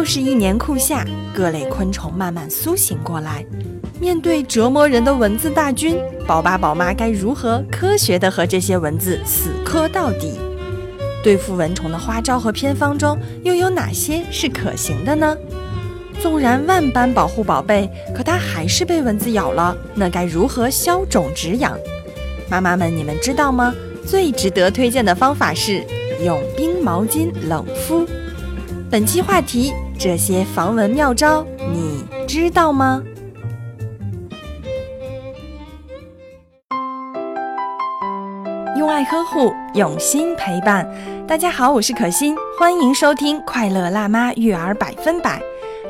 又是一年酷夏，各类昆虫慢慢苏醒过来。面对折磨人的蚊子大军，宝爸宝妈该如何科学地和这些蚊子死磕到底？对付蚊虫的花招和偏方中，又有哪些是可行的呢？纵然万般保护宝贝，可它还是被蚊子咬了，那该如何消肿止痒？妈妈们，你们知道吗？最值得推荐的方法是用冰毛巾冷敷。本期话题：这些防蚊妙招，你知道吗？用爱呵护，用心陪伴。大家好，我是可心，欢迎收听《快乐辣妈育儿百分百》。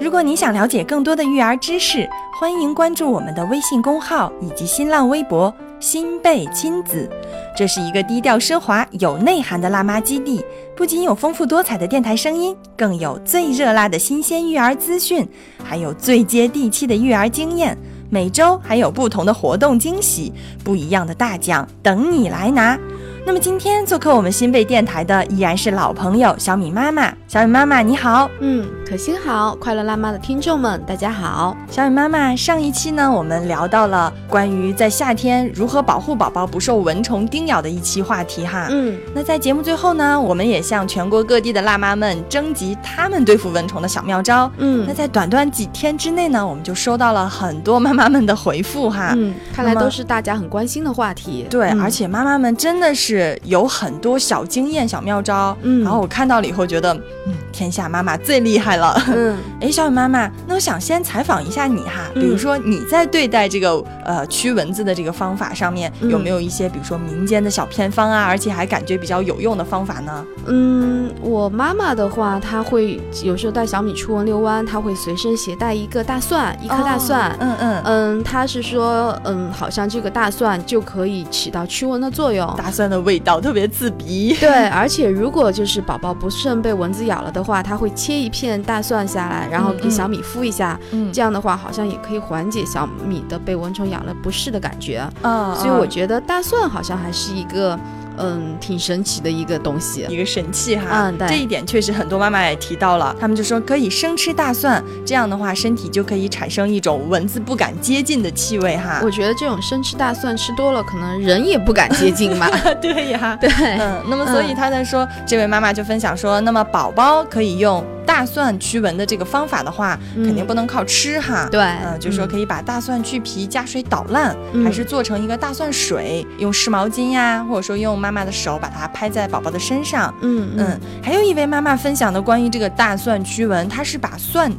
如果你想了解更多的育儿知识，欢迎关注我们的微信公号以及新浪微博“新贝亲子”。这是一个低调奢华、有内涵的辣妈基地，不仅有丰富多彩的电台声音，更有最热辣的新鲜育儿资讯，还有最接地气的育儿经验。每周还有不同的活动惊喜，不一样的大奖等你来拿。那么今天做客我们新贝电台的依然是老朋友小米妈妈。小米妈妈你好，嗯，可心好，快乐辣妈的听众们大家好。小米妈妈，上一期呢我们聊到了关于在夏天如何保护宝宝不受蚊虫叮咬的一期话题哈。嗯，那在节目最后呢，我们也向全国各地的辣妈们征集他们对付蚊虫的小妙招。嗯，那在短短几天之内呢，我们就收到了很多妈妈们的回复哈。嗯，看来都是大家很关心的话题。对，而且妈妈们真的是有很多小经验、小妙招。嗯，然后我看到了以后觉得，嗯，天下妈妈最厉害了。嗯，哎，小雨妈妈，那我想先采访一下你哈，比如说你在对待这个呃驱蚊子的这个方法上面，有没有一些比如说民间的小偏方啊，而且还感觉比较有用的方法呢？嗯，我妈妈的话，她会有时候带小米出门遛弯，她会随身携带一个大蒜，一颗大蒜。嗯嗯嗯，她是说，嗯，好像这个大蒜就可以起到驱蚊的作用。大蒜的味道特别刺鼻。对，而且如果就是宝宝不慎被蚊子咬了的话，他会切一片大蒜下来，然后给小米敷一下。嗯，这样的话，好像也可以缓解小米的被蚊虫咬了不适的感觉。嗯，所以我觉得大蒜好像还是一个。嗯，挺神奇的一个东西，一个神器哈。嗯，对，这一点确实很多妈妈也提到了，他们就说可以生吃大蒜，这样的话身体就可以产生一种蚊子不敢接近的气味哈。我觉得这种生吃大蒜吃多了，可能人也不敢接近嘛。对呀，对，嗯，那么所以他在说，这位妈妈就分享说，那么宝宝可以用大蒜驱蚊的这个方法的话，肯定不能靠吃哈。对，嗯，就说可以把大蒜去皮，加水捣烂，还是做成一个大蒜水，用湿毛巾呀，或者说用妈妈的手把它拍在宝宝的身上。嗯嗯，还有一位妈妈分享的关于这个大蒜驱蚊，她是把蒜。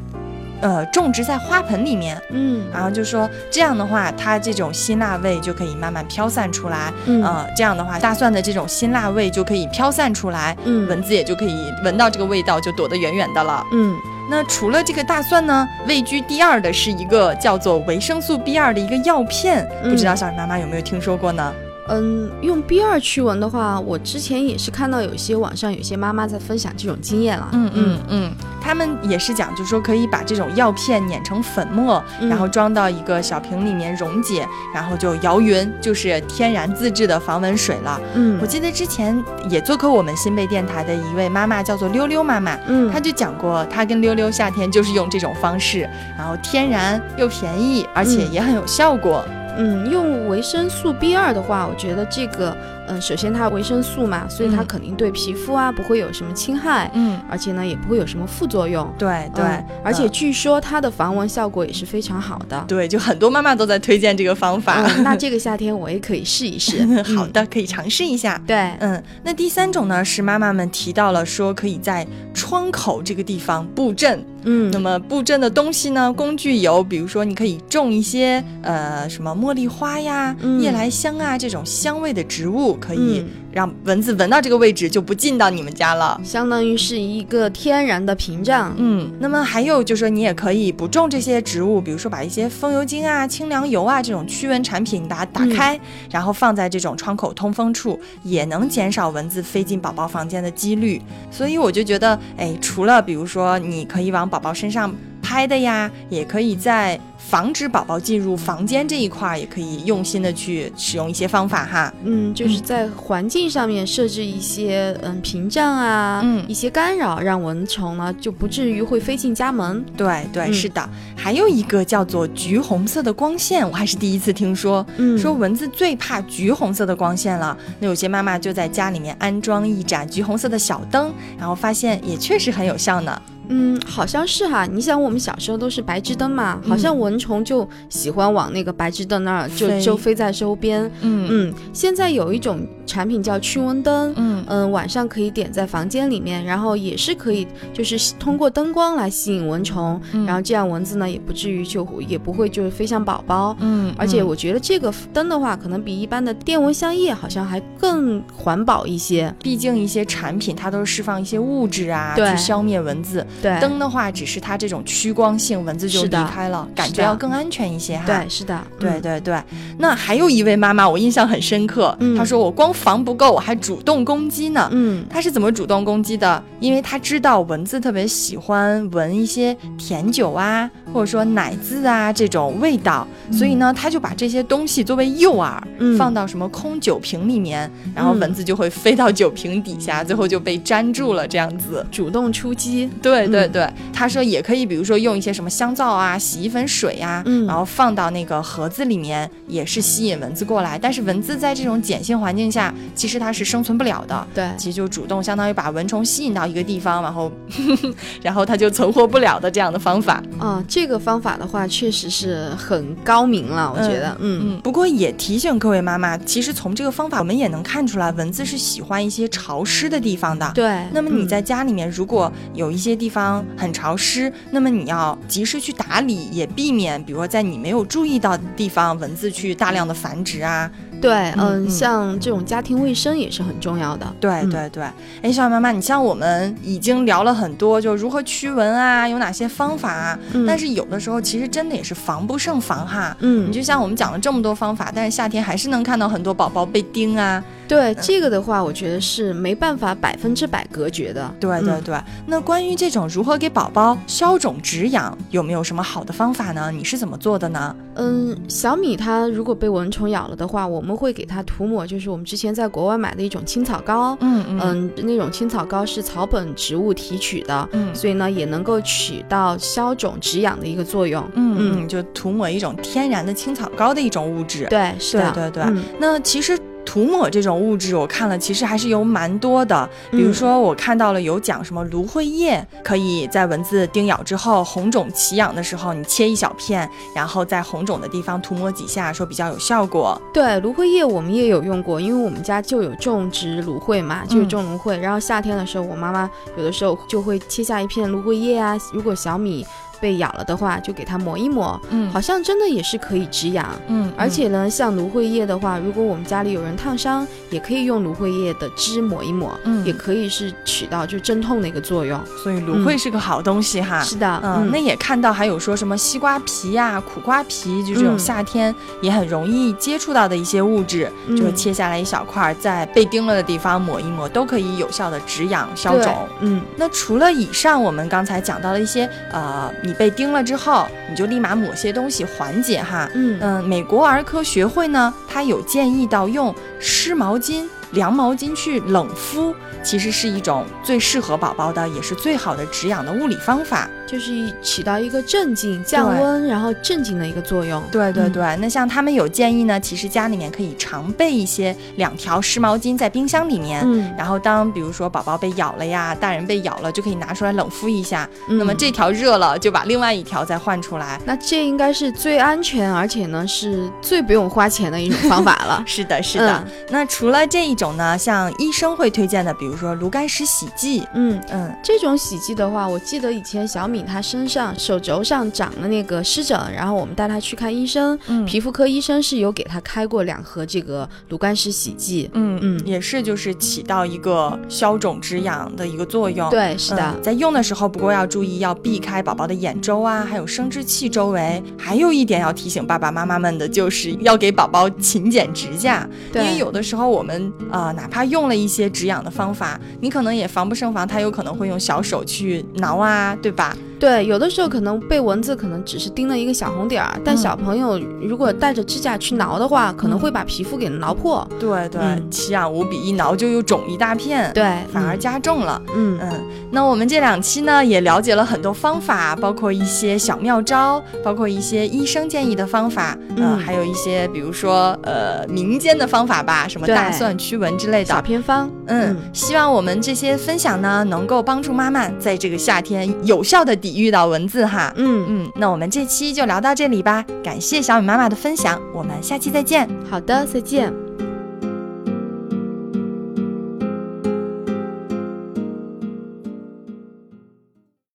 呃，种植在花盆里面，嗯，然后就说这样的话，它这种辛辣味就可以慢慢飘散出来，嗯，呃，这样的话，大蒜的这种辛辣味就可以飘散出来，嗯，蚊子也就可以闻到这个味道，就躲得远远的了，嗯。那除了这个大蒜呢，位居第二的是一个叫做维生素 B 二的一个药片，不知道小雨妈妈有没有听说过呢？嗯，用 B 二驱蚊的话，我之前也是看到有些网上有些妈妈在分享这种经验了。嗯嗯嗯，他们也是讲，就是说可以把这种药片碾成粉末，然后装到一个小瓶里面溶解，然后就摇匀，就是天然自制的防蚊水了。嗯，我记得之前也做客我们新贝电台的一位妈妈，叫做溜溜妈妈，嗯，她就讲过，她跟溜溜夏天就是用这种方式，然后天然又便宜，而且也很有效果。嗯，用维生素 B 二的话，我觉得这个，嗯，首先它维生素嘛，所以它肯定对皮肤啊不会有什么侵害，嗯，而且呢也不会有什么副作用。对对，而且据说它的防蚊效果也是非常好的。对，就很多妈妈都在推荐这个方法。那这个夏天我也可以试一试。好的，可以尝试一下。对，嗯，那第三种呢是妈妈们提到了说可以在窗口这个地方布阵。嗯，那么布阵的东西呢？工具有，比如说你可以种一些呃什么茉莉花呀、夜来香啊这种香味的植物，可以让蚊子闻到这个位置就不进到你们家了，相当于是一个天然的屏障。嗯，那么还有就是说你也可以不种这些植物，比如说把一些风油精啊、清凉油啊这种驱蚊产品把它打开，然后放在这种窗口通风处，也能减少蚊子飞进宝宝房间的几率。所以我就觉得，哎，除了比如说你可以往宝宝身上。拍的呀，也可以在防止宝宝进入房间这一块儿，也可以用心的去使用一些方法哈。嗯，就是在环境上面设置一些嗯屏障啊，嗯一些干扰，让蚊虫呢就不至于会飞进家门。对对，嗯是的。还有一个叫做橘红色的光线，我还是第一次听说。嗯说蚊子最怕橘红色的光线了，那有些妈妈就在家里面安装一盏橘红色的小灯，然后发现也确实很有效呢。嗯，好像是哈。你想，我们小时候都是白炽灯嘛，好像蚊虫就喜欢往那个白炽灯那儿就飞就飞在周边。嗯嗯，现在有一种产品叫驱蚊灯。嗯嗯，晚上可以点在房间里面，然后也是可以，就是通过灯光来吸引蚊虫，嗯然后这样蚊子呢也不至于就也不会就是飞向宝宝。嗯而且我觉得这个灯的话，可能比一般的电蚊香液好像还更环保一些。毕竟一些产品它都是释放一些物质啊，对去消灭蚊子。对，灯的话，只是它这种趋光性，蚊子就离开了，感觉要更安全一些哈。对，是的，嗯对对对，那还有一位妈妈，我印象很深刻。嗯她说我光防不够，我还主动攻击呢。嗯她是怎么主动攻击的？因为她知道蚊子特别喜欢闻一些甜酒啊，或者说奶渍啊这种味道，所以呢，她就把这些东西作为诱饵，嗯放到什么空酒瓶里面，然后嗯蚊子就会飞到酒瓶底下，最后就被粘住了，这样子。主动出击。对对嗯对，他说也可以，比如说用一些什么香皂啊、洗衣粉水呀、嗯然后放到那个盒子里面，也是吸引蚊子过来。但是蚊子在这种碱性环境下，其实它是生存不了的。对，其实就主动相当于把蚊虫吸引到一个地方，然后，然后它就存活不了的这样的方法。啊，这个方法的话，确实是很高明了，我觉得，嗯嗯，不过也提醒各位妈妈，其实从这个方法我们也能看出来，蚊子是喜欢一些潮湿的地方的。对。那么你嗯在家里面，如果有一些地方方很潮湿，那么你要及时去打理，也避免，比如说在你没有注意到的地方，蚊子去大量的繁殖啊。对，嗯像这种家庭卫生也是很重要的。对嗯对对，哎，小雨妈妈，你像我们已经聊了很多，就如何驱蚊啊，有哪些方法啊，嗯但是有的时候其实真的也是防不胜防哈。嗯你，就像我们讲了这么多方法，但是夏天还是能看到很多宝宝被叮啊。对这个的话，我觉得是没办法百分之百隔绝的。嗯对对对，那关于这种如何给宝宝消肿止痒，有没有什么好的方法呢？你是怎么做的呢？嗯，小米它如果被蚊虫咬了的话，我们会给它涂抹，就是我们之前在国外买的一种青草膏。嗯嗯嗯，那种青草膏是草本植物提取的，嗯所以呢也能够起到消肿止痒的一个作用。嗯嗯，就涂抹一种天然的青草膏的一种物质。对，是的，对对对嗯那其实涂抹这种物质，我看了其实还是有蛮多的。比如嗯说，我看到了有讲什么芦荟叶，可以在蚊子叮咬之后红肿起痒的时候，你切一小片，然后在红肿的地方涂抹几下，说比较有效果。对，芦荟叶我们也有用过，因为我们家就有种植芦荟嘛，就有嗯种芦荟。然后夏天的时候，我妈妈有的时候就会切下一片芦荟叶啊，如果小米被咬了的话，就给它抹一抹，嗯。好像真的也是可以止痒。嗯，而且呢，像芦荟叶的话，如果我们家里有人烫伤，也可以用芦荟叶的汁抹一抹，嗯。也可以是起到就镇痛的一个作用。所以芦荟是个好东西哈。是的，嗯，那也看到还有说什么西瓜皮呀、苦瓜皮，就这种嗯。夏天也很容易接触到的一些物质，嗯。就切下来一小块儿，在被叮了的地方抹一抹，都可以有效的止痒消肿。嗯。那除了以上我们刚才讲到的一些，呃，你被叮了之后，你就立马抹些东西缓解哈。嗯嗯，美国儿科学会呢，它有建议到用湿毛巾、凉毛巾去冷敷，其实是一种最适合宝宝的，也是最好的止痒的物理方法。就是起到一个镇静、降温，然后镇静的一个作用。嗯对对对，那像他们有建议呢，其实家里面可以常备一些两条湿毛巾在冰箱里面。嗯，然后当比如说宝宝被咬了呀，大人被咬了，就可以拿出来冷敷一下。嗯那么这条热了，就把另外一条再换出来。。那这应该是最安全，而且呢是最不用花钱的一种方法了 是的，是的。嗯那除了这一种呢，像医生会推荐的，比如说炉甘石洗剂，嗯，嗯这种洗剂的话，我记得以前小米她身上手肘上长了那个湿疹，然后我们带他去看医生，嗯皮肤科医生是有给他开过两盒这个炉甘石洗剂。嗯嗯也是就是起到一个消肿止痒的一个作用。。对，是的，嗯在用的时候，不过要注意要避开宝宝的眼周啊，还有生殖器周围。还有一点要提醒爸爸妈妈们的，就是要给宝宝勤剪指甲，因为有的时候我们呃，哪怕用了一些止痒的方法，你可能也防不胜防，他有可能会用小手去挠啊，对吧？对，有的时候可能被蚊子可能只是叮了一个小红点儿，但小朋友如果带着指甲去挠的话，可能会把皮肤给挠破。对对，奇痒无比，一挠就又肿一大片，对，反而加重了。嗯嗯，那我们这两期呢也了解了很多方法，包括一些小妙招，包括一些医生建议的方法，嗯，还有一些比如说呃民间的方法吧，什么大蒜驱蚊之类的小偏方。嗯，希望我们这些分享呢能够帮助妈妈在这个夏天有效的抵御到蚊子哈。嗯嗯，那我们这期就聊到这里吧，感谢小米妈妈的分享，我们下期再见。好的，再见。